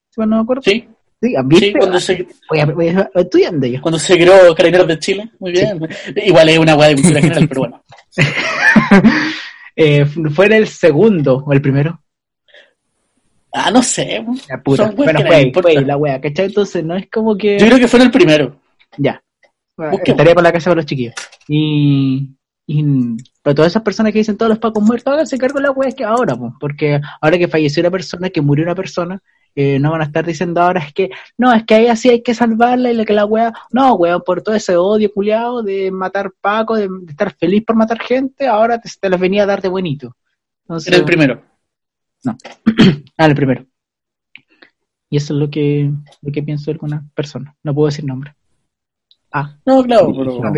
si mal no me acuerdo. Sí, Sí, sí, cuando se, Voy a- voy a- estudiando yo. cuando se creó Carabineros de Chile. Muy bien. Igual es una weá de cultura general, pero bueno. eh, fue en el segundo o el primero. Ah, no sé. La puta. Son weas Bueno, fue, la wea, ¿cachai? Entonces no es como que. Yo creo que fue en el primero. Ya. Bueno, estaría por la casa de los chiquillos. Y. y pero todas esas personas que dicen todos los pacos muertos, háganse cargo de la wea que ahora, pues, porque ahora que falleció una persona, que murió una persona, eh, no van a estar diciendo ahora es que, no, es que ahí así hay que salvarla y la que la wea, no, weón, por todo ese odio culiado de matar Paco, de, de estar feliz por matar gente, ahora te, te las venía a dar de buenito. Entonces, En el primero. Ah, el primero. Y eso es lo que, lo que pienso de alguna persona. No puedo decir nombre. Ah, No, claro, pero. ok.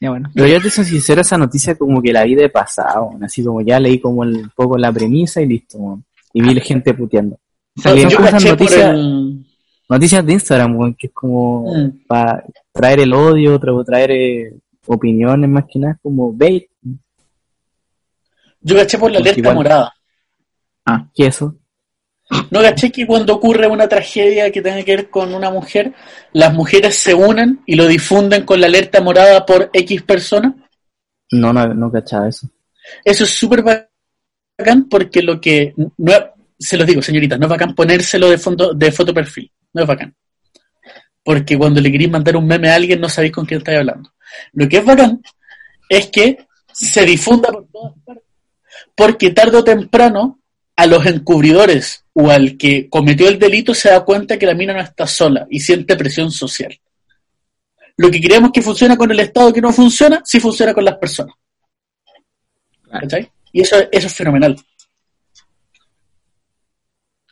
Ya bueno. Pero yo te soy sincero, esa noticia como que la vi de pasado, así como ya leí como el- un poco la premisa y listo, y vi la gente puteando. Yo cosas, caché por noticias, el... noticias de Instagram, que es como Mm. para traer el odio, tra- traer eh, opiniones más que nada, como bait, Yo caché por la Porque alerta igual- morada. que eso. ¿No caché que cuando ocurre una tragedia que tenga que ver con una mujer, las mujeres se unen y lo difunden con la alerta morada por X personas? No, no, no cachaba eso. Eso es súper bacán porque lo que... No, se los digo, señorita, no es bacán ponérselo de, fondo, de foto perfil. No es bacán. Porque cuando le queréis mandar un meme a alguien no sabéis con quién estáis hablando. Lo que es bacán es que se difunda por todas partes. Porque tarde o temprano a los encubridores o al que cometió el delito se da cuenta que la mina no está sola y siente presión social. Lo que creemos que funciona con el Estado que no funciona, sí funciona con las personas. ¿Cachai? Y eso, eso es fenomenal.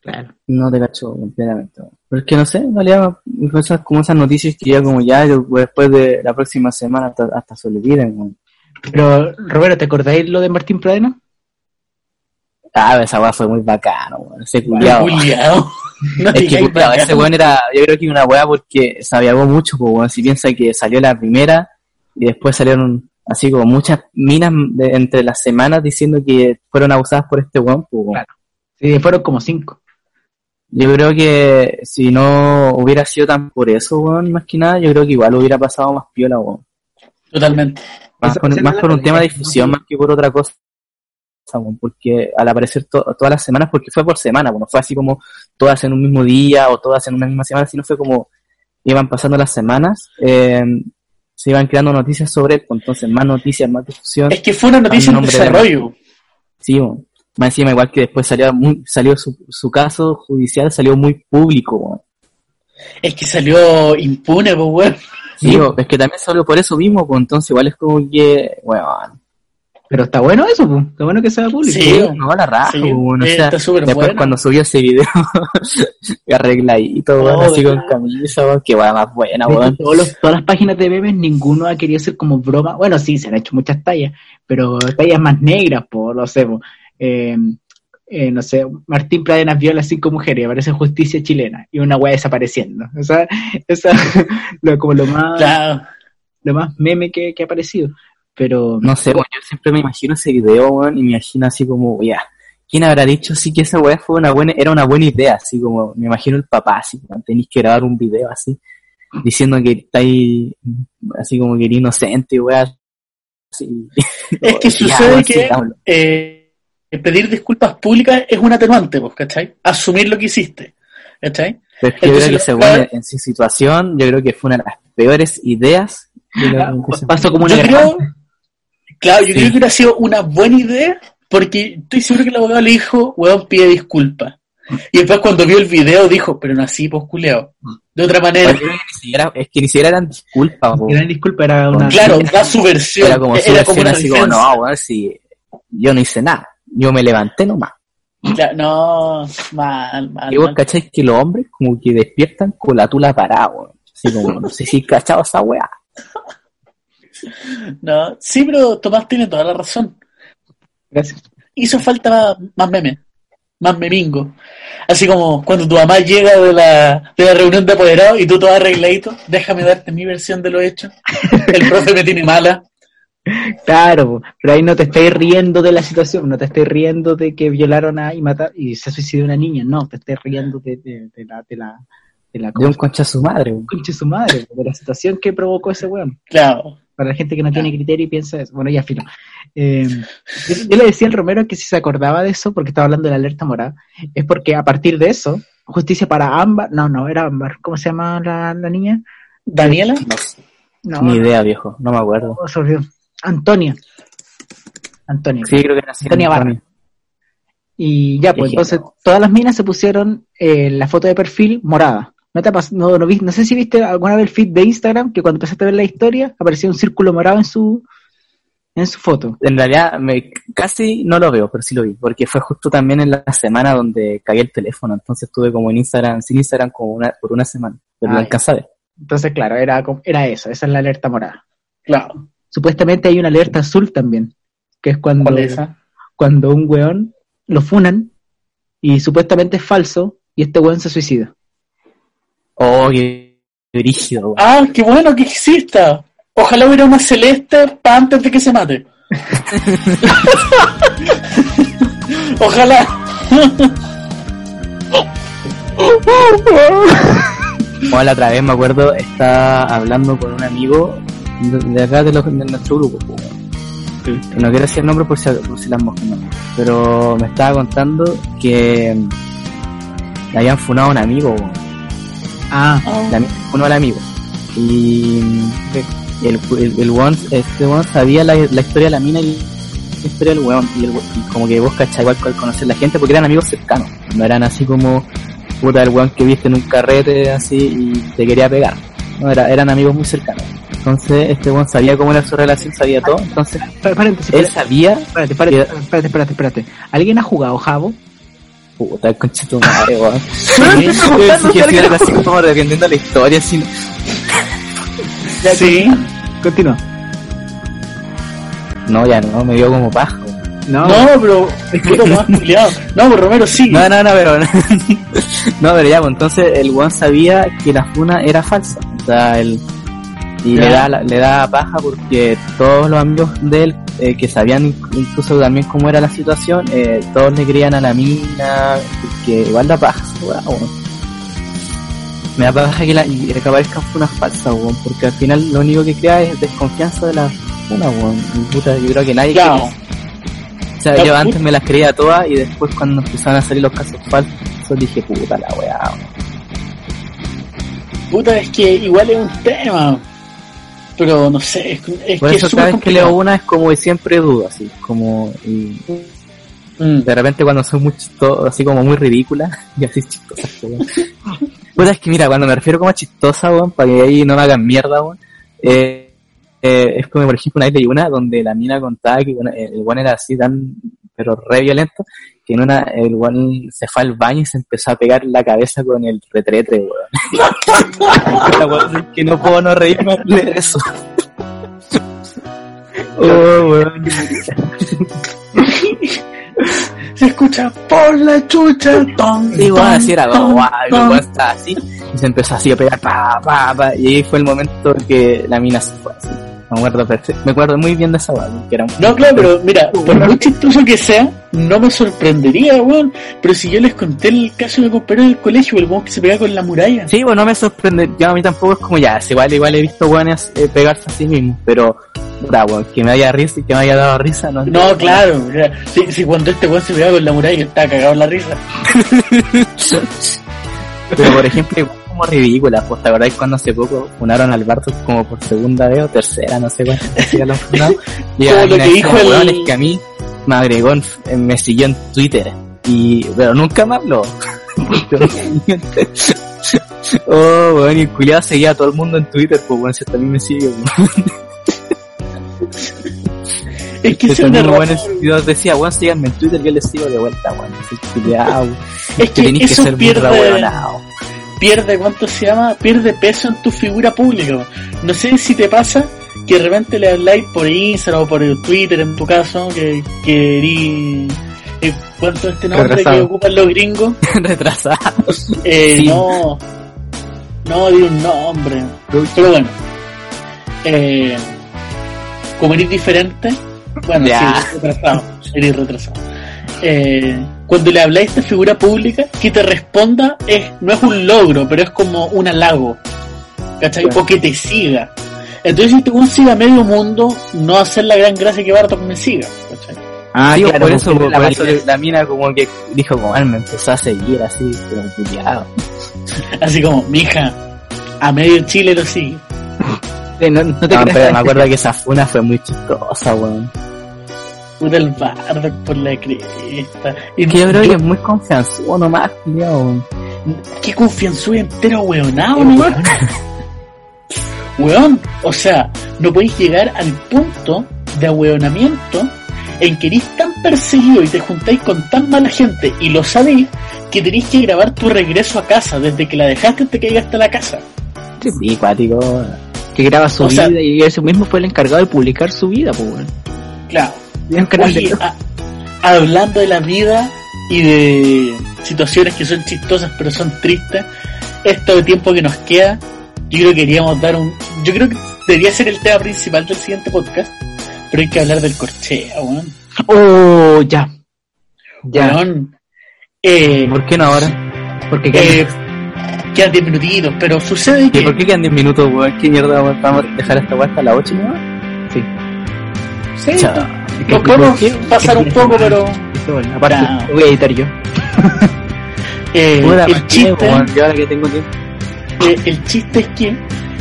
Claro. No te cacho completamente. Pero es que no sé, en realidad, cosas como esas noticias que ya como ya yo, después de la próxima semana hasta, hasta se olviden. Pero, Roberto, ¿te acordáis lo de Martín Pradena? Ah, esa weá fue muy bacano, weón. Ese. Culiao. No Es que bacán. ese weón era, yo creo que una weá porque se aviagó mucho, pues weón. Si piensa que salió la primera y después salieron así como muchas minas de- entre las semanas diciendo que fueron abusadas por este weón, pues weón. Claro. Sí, fueron como cinco. Yo creo que si no hubiera sido tan por eso, weón, más que nada, yo creo que igual hubiera pasado más piola, weón. Totalmente. Más, por, más un tema de difusión, más que por otra cosa, porque al aparecer to- todas las semanas, porque fue por semana, bueno, fue así como todas en un mismo día o todas en una misma semana, sino fue como iban pasando las semanas, eh, se iban creando noticias sobre él, entonces más noticias, más difusión, Es que fue una noticia en de- desarrollo. sí, weón. más encima igual que después salió, muy, salió su, su caso judicial, salió muy público. Es que salió impune, pues, weón. Sí, es que también salió por eso mismo, pues entonces igual es como que, weón, Pero está bueno eso, pues. Está bueno que sea público. Sí. sí, no, la raja, Sí, bueno, o sea, está súper después bueno. cuando subió ese video, arregladito, weón, Oh, así con camisa, weón, que weón más buena, weón. todos los- todas las páginas de memes, ninguno ha querido hacer como broma. Bueno, sí, se han hecho muchas tallas, pero tallas más negras, por lo sé. po. Eh, eh, no sé, Martín Pradenas viola a cinco mujeres y aparece justicia chilena y una weá desapareciendo. O sea, esa lo, como lo más, Claro. lo más meme que, que ha aparecido. Pero No sé, weón, yo siempre me imagino ese video, weón, y me imagino así como, ya, ¿quién habrá dicho sí que esa weá fue una buena, era una buena idea? Así como, me imagino el papá, así, tenéis que grabar un video así, diciendo que estáis, así como que eres inocente, weá. Así. Es que sucede que eh, pedir disculpas públicas es un atenuante, pues, ¿cachai? Asumir lo que hiciste, ¿cachai? Pero es que yo Entonces, creo que weón, en su situación, yo creo que fue una de las peores ideas. de la- que se- pasó como una Yo gran- creo, claro, yo Sí. creo que hubiera sido una buena idea porque estoy seguro que el abogado le dijo, weón, pide disculpas. Y después cuando vio el video dijo, pero no así, pues, culeado. De otra manera, Yo creo que ni siquiera- es que ni siquiera eran disculpas, po. gran disculpa, era una. claro, da su versión. era como si era versión como una así como, no, weón, si yo no hice nada, yo me levanté nomás. Claro, no, mal, mal. Y vos mal. cacháis que los hombres como que despiertan con la tula parada, weón. Así como, no sé si cachado esa weá. No, sí, pero Tomás tiene toda la razón. Gracias. Hizo falta más meme, más memingo. Así como cuando tu mamá llega de la, de la reunión de apoderados y tú todo arregladito, déjame darte mi versión de lo hecho. El profe me tiene mala. Claro, pero ahí no te estáis riendo de la situación, no te estáis riendo de que violaron a y mataron y se suicidó una niña, no, te estáis riendo de, de, de la de la de la De un concha a su madre, weón. concha de su madre, de la situación que provocó ese weón. Claro. Para la gente que no tiene criterio y piensa eso. Bueno, ya filo. Eh, yo, yo le decía al Romero que si se acordaba de eso, porque estaba hablando de la alerta morada, es porque a partir de eso, justicia para Ámbar, no, no, era Ámbar, ¿cómo se llama la, la niña? Daniela, No ni idea, viejo, no me acuerdo. no, olvidó. Antonia. Antonia. Sí, creo que era. Antonia Barra. Y ya, pues entonces todas las minas se pusieron eh, la foto de perfil morada. ¿No, te ha pas- no, no, vi- no sé si viste alguna vez el feed de Instagram que cuando empezaste a ver la historia aparecía un círculo morado en su en su foto. En realidad, me, casi no lo veo, pero sí lo vi, porque fue justo también en la semana donde caí el teléfono, entonces estuve como en Instagram, sin Instagram como una, por una semana, pero Ah, lo ya. alcanzé. Entonces, claro, era, como- era eso, esa es la alerta morada. claro. Supuestamente hay una alerta azul también, que es cuando, ¿Cuál es esa? cuando un weón lo funan y supuestamente es falso y este weón se suicida. Oh, qué brígido. Ah, qué bueno que exista. Ojalá hubiera una celeste para antes de que se mate. Ojalá. Como la otra vez me acuerdo, estaba hablando con un amigo de, acá de, los, de nuestro grupo. No quiero decir el nombre por si, por si las moscas no. Pero me estaba contando que le habían funado a un amigo. Ah, funó al amigo. Y el, el, el este weón sabía la, la historia de la mina y la historia del weón. Y, el, y como que vos cachai igual al conocer la gente porque eran amigos cercanos. No eran así como puta el weón que viste en un carrete así y te quería pegar. No, era, eran amigos muy cercanos. Entonces este weón sabía cómo era su relación, sabía todo. Entonces paréntesis, él sabía, espérate, espérate, espérate, espérate, espérate. ¿Alguien ha jugado Jabo? Puta el conchito madre weón. Si alguien era ha así como defendiendo la historia así. Sí. Continúa. No, ya no, me dio como paja. No, No, pero es que más culiado. No, pero Romero sí. No, no, no, pero no, pero ya, pues entonces el weón sabía que la funa era falsa. O sea, él y le da le da paja porque todos los amigos de él eh, que sabían inc- incluso también cómo era la situación, eh, todos le creían a la mina, que igual da paja weón. Me da paja que la que aparezcan funas falsas, weón, porque al final lo único que crea es desconfianza de la funa, weón. Y puta, yo creo que nadie Claro. o sea, yo antes me las creía todas y después cuando empezaron a salir los casos falsos dije, puta la weá. Puta, es que igual es un tema. Pero no sé, es, Por que eso es cada vez que leo una es como siempre dudo, así, como, y Mm. de repente cuando son muy chistosas, así como muy ridículas, y así chistosas, weón. Puta, es que mira, cuando me refiero como a chistosa, weón, para que ahí no me hagan mierda, weón, eh, eh, es como por ejemplo una vez leí una donde la mina contaba que bueno, el weón era así tan, pero re violento, que en una, el weón se fue al baño y se empezó a pegar la cabeza con el retrete, weón. Que no puedo no reírme al leer eso. Oh, weón. Se escucha por la chucha. Ton, Sí, así era, estaba así, y se empezó así a pegar, pa, pa, pa, y ahí fue el momento que la mina se fue así. Me acuerdo me acuerdo muy bien de esa weá, que era un... No, claro, pero mira, por muy chistoso que sea, no me sorprendería, weón. Pero si yo les conté el caso de mi compañero del colegio, el weón que se pega con la muralla. Sí, bueno, no me sorprende, yo a mí tampoco es como ya, es igual, igual he visto weones eh, pegarse a sí mismos, pero, puta, weón, que me haya risa y que me haya dado risa, no No, claro, mira, si, si cuando este weón se pega con la muralla, yo estaba cagado en la risa. Pero por ejemplo, igual como ridícula, pues verdad es cuando hace poco funaron al Bartos como por segunda vez o tercera, no sé cuántas lo han funado. Y la lo que dijo el- "Weón, es que a mí me agregó, en- eh, me siguió en Twitter, y pero nunca me habló. oh, weón, y el culiado seguía a todo el mundo en Twitter, pues bueno, si también me sigue. Es que es un error. yo decía, weón, síganme en Twitter, yo les sigo de vuelta, weón. Así que, Es que que que ser muy pierde, rehueonado. Pierde, ¿cuánto se llama? Pierde peso en tu figura pública. No sé si te pasa que de repente le habláis por Instagram o por Twitter, en tu caso, que, que erí- eh, ¿Cuánto es este nombre Retrasado. que ocupan los gringos? Retrasado. Eh, Sí. No, no di un nombre. Pero bueno, eh, como eres diferente, bueno, Ya. sí, retrasado. Eres retrasado. Eh, cuando le habláis a esta figura pública, que te responda es, no es un logro, pero es como un halago. ¿Cachai? Claro. O que te siga. Entonces, si te siga medio mundo, no hacer la gran gracia que Bartok me siga. ¿cachai? Ah, Sí, claro, por eso, por, la por eso la mina como que dijo como él me empezó a seguir así, como culiado. Así como, mija, a medio Chile lo sigue. Sí, no, no te No, creas. pero me acuerdo que esa funa fue muy chistosa, weón. Puta el por la cresta. Y Que yo creo que es muy confianzudo nomás, weón. Qué confianzudo entero, weonado, ¿no? Weón, o sea, no podéis llegar al punto de ahueonamiento en que eres tan perseguido y te juntáis con tan mala gente y lo sabéis que tenéis que grabar tu regreso a casa desde que la dejaste hasta que llegaste a la casa. Sí, cuático. Que graba su O sea- vida y ese mismo fue el encargado de publicar su vida, pues, weón. Claro. Oye, a- hablando de la vida y de situaciones que son chistosas pero son tristes, esto de tiempo que nos queda, yo creo que queríamos dar un... Yo creo que debería ser el tema principal del siguiente podcast, pero hay que hablar del corchea, weón. Oh, ya. Ya. Weón, eh, ¿Por qué no ahora? Porque eh, quedan 10 minutitos, pero sucede ¿Y que... por qué quedan 10 minutos, weón? ¿Qué mierda vamos a dejar esta weá hasta las 8 no? sí. Sí, Chao. Nos podemos pasar un poco, pero... Bueno, aparte, lo voy a editar yo. eh, el ¿para chiste... ahora que tengo tiempo. Eh, el chiste es que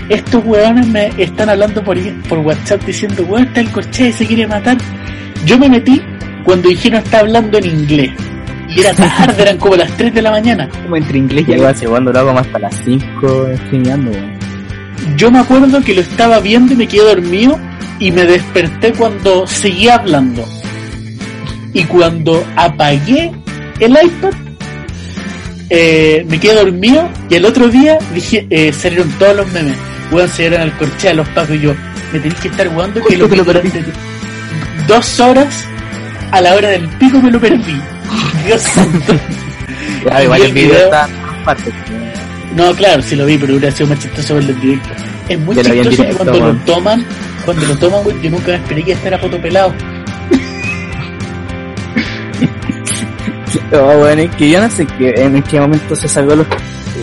estos weones me están hablando por, por WhatsApp diciendo, weón, está el corchea y se quiere matar. Yo me metí cuando dijeron está hablando en inglés. Y era tarde, eran como las 3 de la mañana. Como entre inglés y igual, segundo lo hago más hasta las 5 streameando, weón. Yo me acuerdo que lo estaba viendo y me quedé dormido y me desperté cuando seguía hablando. Y cuando apagué el iPad, eh, me quedé dormido y el otro día dije, eh, salieron todos los memes. Weón, se dieron al corchea los pacos y yo, me tenéis que estar jugando que lo vi durante dos horas a la hora del pico me lo perdí. Dios santo. Ya, Y igual el el video video- está en todas partes, weón. No, claro, sí lo vi, pero hubiera sido más chistoso verlo en directo. Es muy Yo chistoso que directo, cuando lo toman, cuando lo toman, güey, yo nunca esperé que estar a foto pelado. No, weón, es que yo no sé que, en qué momento se sacó los...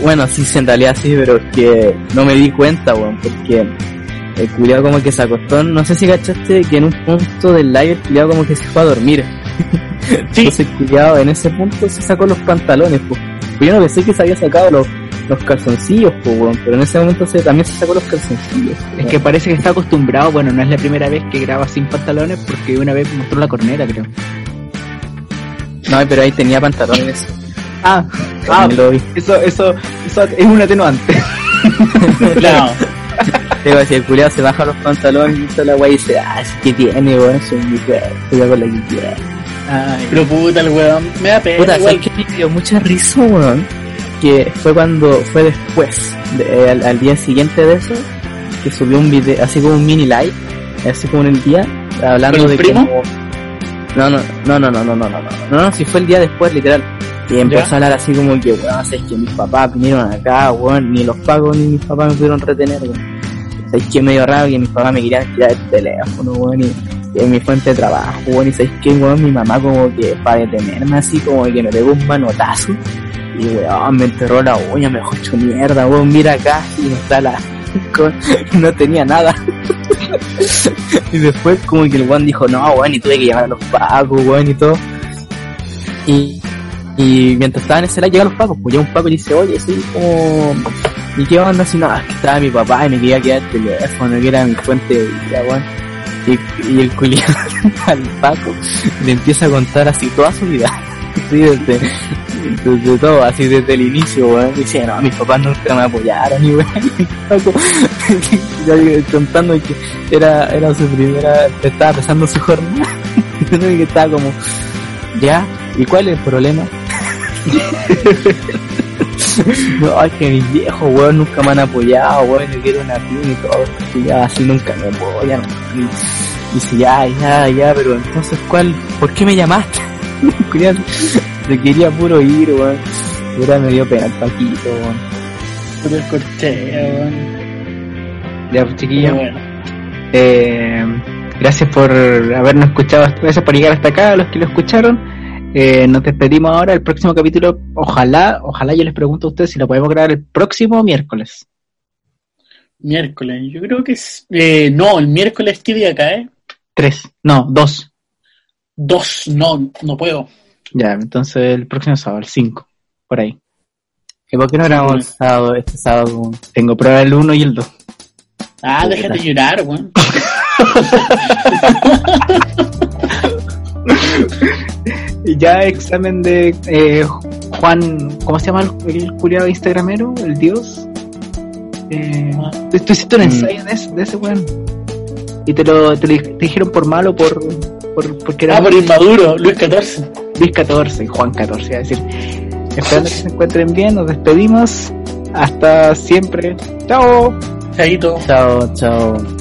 Bueno, sí, sí, en realidad sí, pero es que no me di cuenta, weón, porque el culiado como que se acostó, no sé si cachaste que en un punto del live el culiado como que se fue a dormir. Sí, Entonces el culiado en ese punto se sacó los pantalones, pues. Yo no pensé que se había sacado los, los calzoncillos, pues, weón, pero en ese momento se, también se sacó los calzoncillos. Es que parece que está acostumbrado, bueno, no es la primera vez que graba sin pantalones porque una vez mostró la corneta, creo. No, pero ahí tenía pantalones. Ah, Ah, lo vi. eso, eso, eso es un atenuante. claro. Si el culiado se baja los pantalones y hizo la wey y dice, ah, es que tiene, weón, soy mi cuerpo, con la que quiera. Ay, Pero puta el weón, me da pena. Puta, igual. ¿sabes qué me dio mucha risa, weón? Que fue cuando, fue después, de- al, al día siguiente de eso, que subió un video, así como un mini live, así como en el día, hablando ¿Con el de primo? cómo- No, no, no, no, no, no, no, no, no, no, no, si fue el día después, literal. Y empezó ¿Ya? a hablar así como que, weón, sabes que mis papás vinieron acá, weón, ni los pagos ni mis papás me pudieron retener, weón. Sabes que medio raro que mis papás me querían tirar el teléfono, weón, y, y en mi fuente de trabajo, weón, y sabes que, weón, mi mamá como que para detenerme así, como que me pegó un manotazo. Y weón, me enterró la uña, me dejó hecho mierda, weón, mira acá, y está la... no tenía nada. y después como que el weón dijo, no, weón, y tuve que llamar a los pacos, weón, y todo. Y, y mientras estaba en ese live llegan los pacos, pues llega un paco y dice, oye, soy como... ¿Y qué onda? Así, no, es que estaba mi papá y me quería quedar el teléfono, que era mi fuente de vida, weón. Y, el culiado al Paco le empieza a contar así toda su vida. Así desde, desde todo, así desde el inicio, weón. Dice, no, mis papás nunca me apoyaron, y weón. Ya contando que era, era su primera, estaba empezando su jornada. y que estaba como, ya, ¿y cuál es el problema? No, es que mis viejos, weón, nunca me han apoyado, weón, yo quiero una pyme y todo, así nunca me apoyan. Y dice, ya, ya, ya, pero entonces, ¿cuál? ¿Por qué me llamaste? Te quería puro ir, weón. Pura me dio pena el Paquito, weón. Puta el corchea, weón. ya, pues, Pero chiquillos. bueno. Eh, gracias por habernos escuchado, gracias por llegar hasta acá, a los que lo escucharon. Eh, nos despedimos ahora. El próximo capítulo, ojalá, ojalá yo les pregunto a ustedes si lo podemos grabar el próximo miércoles. Miércoles, yo creo que es... Eh, no, el miércoles, ¿qué día cae? Tres, no, dos. Dos, no, no puedo. Ya, entonces el próximo sábado, el 5, por ahí. ¿Y por qué no grabamos el sábado, este sábado? Tengo prueba el 1 y el 2. Ah, Puta. déjate llorar, weón. Ya examen de eh, Juan, ¿cómo se llama el, el culiado instagramero? El dios. Eh, tú, tú hiciste un Mm. ensayo de ese, de ese weón. Y te lo te, lo- te dijeron por malo por, por porque era Ah, por inmaduro, Luis XIV. Luis 14 y Juan 14, iba a decir. Esperando que se encuentren bien, nos despedimos. Hasta siempre. Chao. Chaito. Chao, chao.